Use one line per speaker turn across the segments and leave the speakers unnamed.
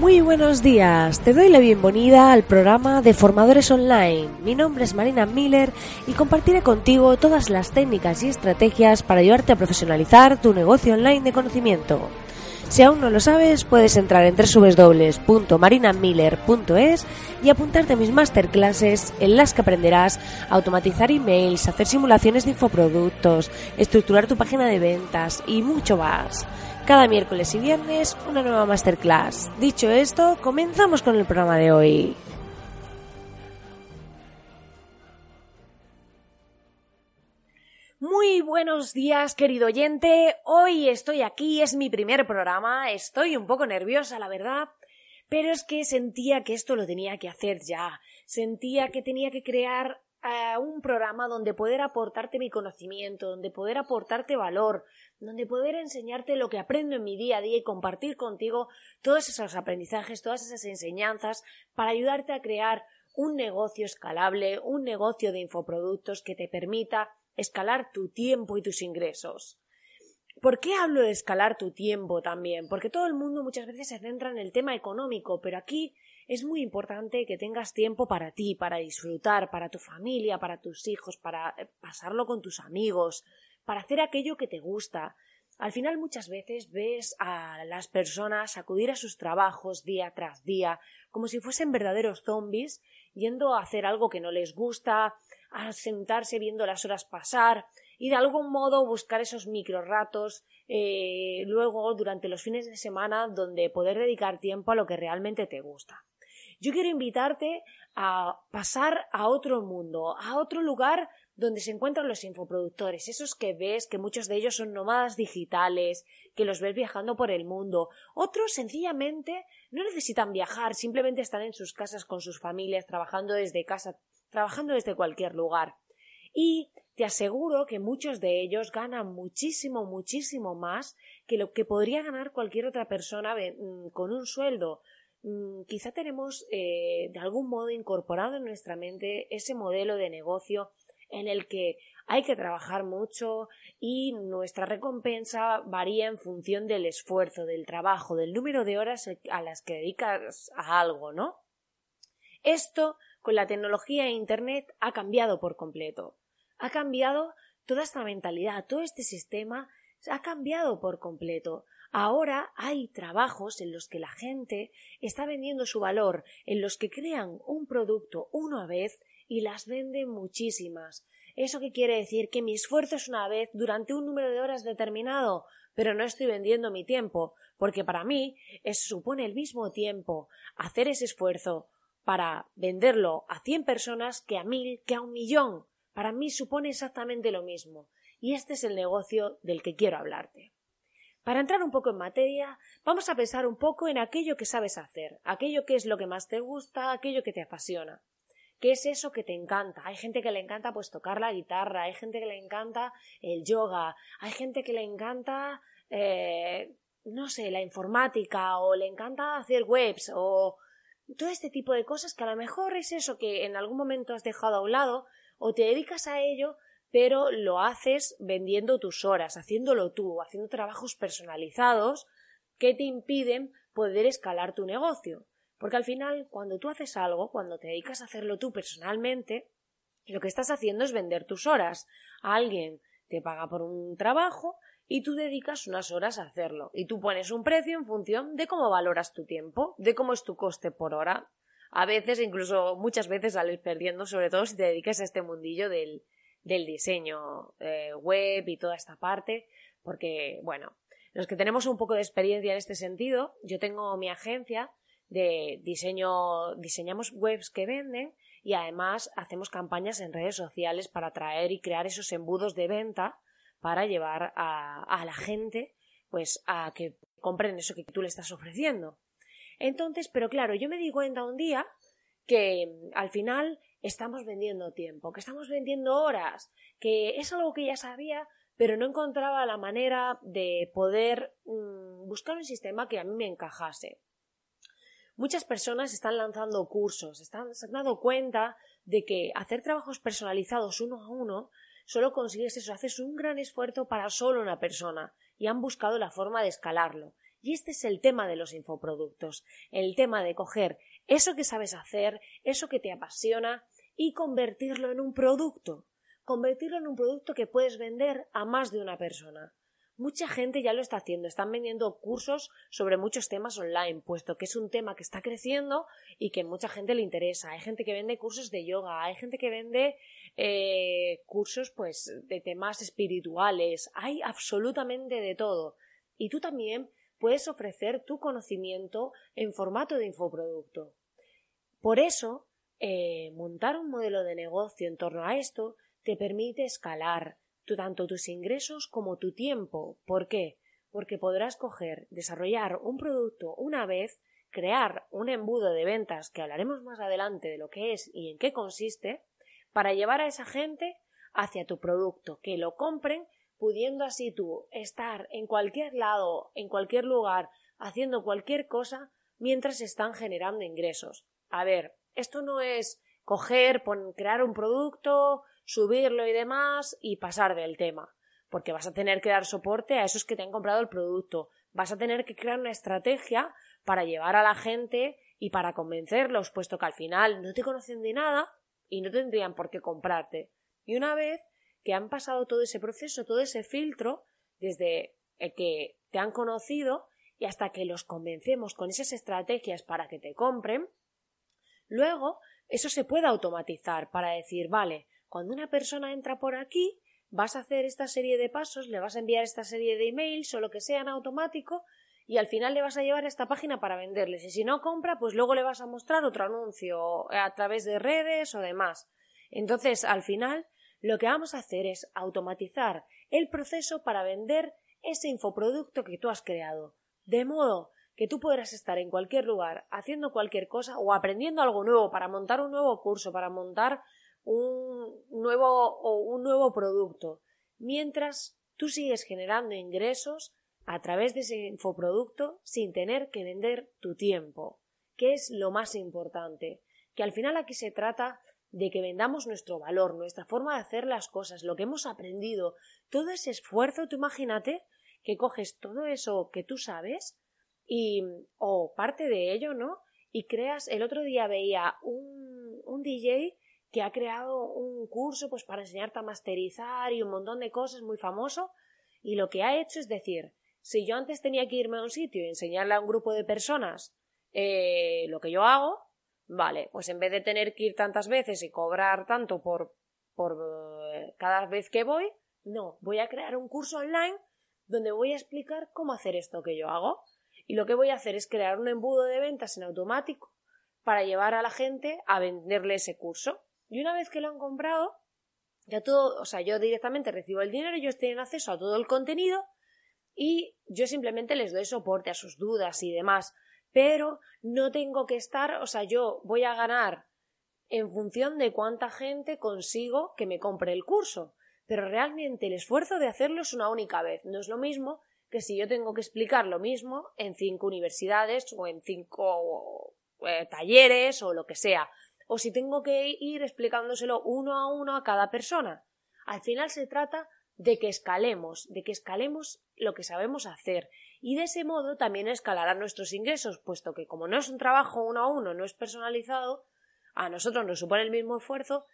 Muy buenos días, te doy la bienvenida al programa de Formadores Online. Mi nombre es Marina Miller y compartiré contigo todas las técnicas y estrategias para ayudarte a profesionalizar tu negocio online de conocimiento. Si aún no lo sabes, puedes entrar en www.marinamiller.es y apuntarte a mis masterclasses en las que aprenderás a automatizar emails, hacer simulaciones de infoproductos, estructurar tu página de ventas y mucho más. Cada miércoles y viernes una nueva masterclass. Dicho esto, comenzamos con el programa de hoy. Muy buenos días, querido oyente. Hoy estoy aquí, es mi primer programa. Estoy un poco nerviosa, la verdad, pero es que sentía que esto lo tenía que hacer ya. Sentía que tenía que crear eh, un programa donde poder aportarte mi conocimiento, donde poder aportarte valor, donde poder enseñarte lo que aprendo en mi día a día y compartir contigo todos esos aprendizajes, todas esas enseñanzas para ayudarte a crear un negocio escalable, un negocio de infoproductos que te permita escalar tu tiempo y tus ingresos. ¿Por qué hablo de escalar tu tiempo también? Porque todo el mundo muchas veces se centra en el tema económico, pero aquí es muy importante que tengas tiempo para ti, para disfrutar, para tu familia, para tus hijos, para eh, pasarlo con tus amigos, para hacer aquello que te gusta. Al final muchas veces ves a las personas acudir a sus trabajos día tras día como si fuesen verdaderos zombies, yendo a hacer algo que no les gusta, a sentarse viendo las horas pasar y de algún modo buscar esos micro ratos eh, luego durante los fines de semana donde poder dedicar tiempo a lo que realmente te gusta. Yo quiero invitarte a pasar a otro mundo, a otro lugar donde se encuentran los infoproductores, esos que ves que muchos de ellos son nómadas digitales, que los ves viajando por el mundo. Otros sencillamente no necesitan viajar, simplemente están en sus casas con sus familias, trabajando desde casa, trabajando desde cualquier lugar. Y te aseguro que muchos de ellos ganan muchísimo, muchísimo más que lo que podría ganar cualquier otra persona mm, con un sueldo. Mm, quizá tenemos eh, de algún modo incorporado en nuestra mente ese modelo de negocio en el que hay que trabajar mucho y nuestra recompensa varía en función del esfuerzo, del trabajo, del número de horas a las que dedicas a algo, ¿no? Esto, con la tecnología e Internet, ha cambiado por completo. Ha cambiado toda esta mentalidad, todo este sistema ha cambiado por completo. Ahora hay trabajos en los que la gente está vendiendo su valor, en los que crean un producto una vez y las venden muchísimas. ¿Eso qué quiere decir? Que mi esfuerzo es una vez durante un número de horas determinado, pero no estoy vendiendo mi tiempo, porque para mí supone el mismo tiempo hacer ese esfuerzo para venderlo a cien personas que a mil, que a un millón. Para mí supone exactamente lo mismo. Y este es el negocio del que quiero hablarte. Para entrar un poco en materia, vamos a pensar un poco en aquello que sabes hacer, aquello que es lo que más te gusta, aquello que te apasiona. ¿Qué es eso que te encanta? Hay gente que le encanta pues tocar la guitarra, hay gente que le encanta el yoga, hay gente que le encanta eh, no sé, la informática o le encanta hacer webs o todo este tipo de cosas que a lo mejor es eso que en algún momento has dejado a un lado o te dedicas a ello pero lo haces vendiendo tus horas, haciéndolo tú, haciendo trabajos personalizados que te impiden poder escalar tu negocio. Porque al final, cuando tú haces algo, cuando te dedicas a hacerlo tú personalmente, lo que estás haciendo es vender tus horas. Alguien te paga por un trabajo y tú dedicas unas horas a hacerlo. Y tú pones un precio en función de cómo valoras tu tiempo, de cómo es tu coste por hora. A veces, incluso muchas veces sales perdiendo, sobre todo si te dedicas a este mundillo del, del diseño eh, web y toda esta parte, porque, bueno, los que tenemos un poco de experiencia en este sentido, yo tengo mi agencia de diseño, diseñamos webs que venden y además hacemos campañas en redes sociales para atraer y crear esos embudos de venta para llevar a, la gente pues a que compren eso que tú le estás ofreciendo. Entonces, pero claro, yo me di cuenta un día que al final estamos vendiendo tiempo, que estamos vendiendo horas, que es algo que ya sabía, pero no encontraba la manera de poder mm, buscar un sistema que a mí me encajase. Muchas personas están lanzando cursos, están, se han dado cuenta de que hacer trabajos personalizados uno a uno solo consigues eso, haces un gran esfuerzo para solo una persona y han buscado la forma de escalarlo. Y este es el tema de los infoproductos, el tema de coger eso que sabes hacer, eso que te apasiona y convertirlo en un producto, convertirlo en un producto que puedes vender a más de una persona. Mucha gente ya lo está haciendo, están vendiendo cursos sobre muchos temas online, puesto que es un tema que está creciendo y que mucha gente le interesa. Hay gente que vende cursos de yoga, hay gente que vende eh, cursos pues de temas espirituales, hay absolutamente de todo. Y tú también puedes ofrecer tu conocimiento en formato de infoproducto. Por eso, eh, montar un modelo de negocio en torno a esto te permite escalar tanto tus ingresos como tu tiempo. ¿Por qué? Porque podrás coger, desarrollar un producto una vez, crear un embudo de ventas que hablaremos más adelante de lo que es y en qué consiste, para llevar a esa gente hacia tu producto, que lo compren, pudiendo así tú estar en cualquier lado, en cualquier lugar, haciendo cualquier cosa mientras están generando ingresos. A ver, esto no es coger, crear un producto, subirlo y demás y pasar del tema. Porque vas a tener que dar soporte a esos que te han comprado el producto. Vas a tener que crear una estrategia para llevar a la gente y para convencerlos, puesto que al final no te conocen de nada y no tendrían por qué comprarte. Y una vez que han pasado todo ese proceso, todo ese filtro, desde el que te han conocido y hasta que los convencemos con esas estrategias para que te compren, luego eso se puede automatizar para decir, vale, cuando una persona entra por aquí, vas a hacer esta serie de pasos, le vas a enviar esta serie de emails o lo que sea en automático y al final le vas a llevar a esta página para venderles. Y si no compra, pues luego le vas a mostrar otro anuncio a través de redes o demás. Entonces, al final, lo que vamos a hacer es automatizar el proceso para vender ese infoproducto que tú has creado. De modo que tú podrás estar en cualquier lugar haciendo cualquier cosa o aprendiendo algo nuevo para montar un nuevo curso, para montar un nuevo o un nuevo producto, mientras tú sigues generando ingresos a través de ese infoproducto sin tener que vender tu tiempo, que es lo más importante, que al final aquí se trata de que vendamos nuestro valor, nuestra forma de hacer las cosas, lo que hemos aprendido, todo ese esfuerzo, tú imagínate que coges todo eso que tú sabes y o parte de ello, ¿no? Y creas, el otro día veía un, un DJ que ha creado un curso pues para enseñarte a masterizar y un montón de cosas muy famoso y lo que ha hecho es decir si yo antes tenía que irme a un sitio y enseñarle a un grupo de personas eh, lo que yo hago vale pues en vez de tener que ir tantas veces y cobrar tanto por por eh, cada vez que voy no voy a crear un curso online donde voy a explicar cómo hacer esto que yo hago. Y lo que voy a hacer es crear un embudo de ventas en automático para llevar a la gente a venderle ese curso y una vez que lo han comprado, ya todo, o sea, yo directamente recibo el dinero, ellos tienen acceso a todo el contenido y yo simplemente les doy soporte a sus dudas y demás. Pero no tengo que estar, o sea, yo voy a ganar en función de cuánta gente consigo que me compre el curso. Pero realmente el esfuerzo de hacerlo es una única vez. No es lo mismo que si yo tengo que explicar lo mismo en cinco universidades o en cinco eh, talleres o lo que sea o si tengo que ir explicándoselo uno a uno a cada persona. Al final se trata de que escalemos, de que escalemos lo que sabemos hacer y de ese modo también escalarán nuestros ingresos, puesto que como no es un trabajo uno a uno, no es personalizado, a nosotros nos supone el mismo esfuerzo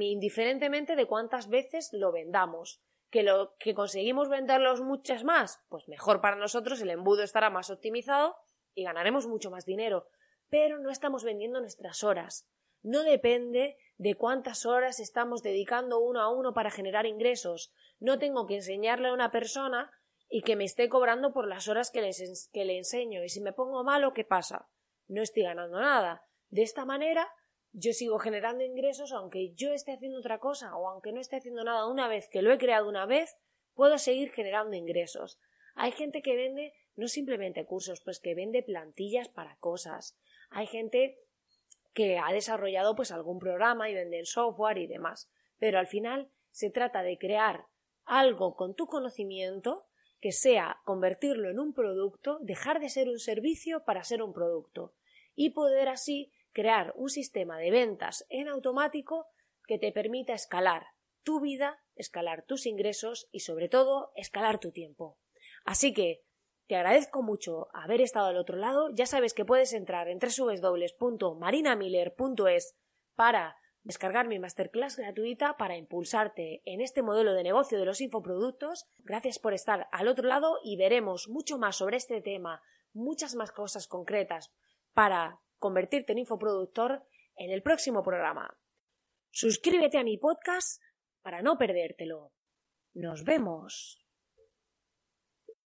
indiferentemente de cuántas veces lo vendamos. Que lo que conseguimos venderlos muchas más, pues mejor para nosotros, el embudo estará más optimizado y ganaremos mucho más dinero pero no estamos vendiendo nuestras horas. No depende de cuántas horas estamos dedicando uno a uno para generar ingresos. No tengo que enseñarle a una persona y que me esté cobrando por las horas que, que le enseño. Y si me pongo malo, ¿qué pasa? No estoy ganando nada. De esta manera, yo sigo generando ingresos aunque yo esté haciendo otra cosa o aunque no esté haciendo nada una vez que lo he creado una vez, puedo seguir generando ingresos. Hay gente que vende no simplemente cursos, pues que vende plantillas para cosas. Hay gente que ha desarrollado pues algún programa y vende software y demás. Pero al final se trata de crear algo con tu conocimiento que sea convertirlo en un producto, dejar de ser un servicio para ser un producto y poder así crear un sistema de ventas en automático que te permita escalar tu vida, escalar tus ingresos y sobre todo escalar tu tiempo. Así que Te agradezco mucho haber estado al otro lado. Ya sabes que puedes entrar en www.marinamiller.es para descargar mi masterclass gratuita para impulsarte en este modelo de negocio de los infoproductos. Gracias por estar al otro lado y veremos mucho más sobre este tema, muchas más cosas concretas para convertirte en infoproductor en el próximo programa. Suscríbete a mi podcast para no perdértelo. Nos vemos.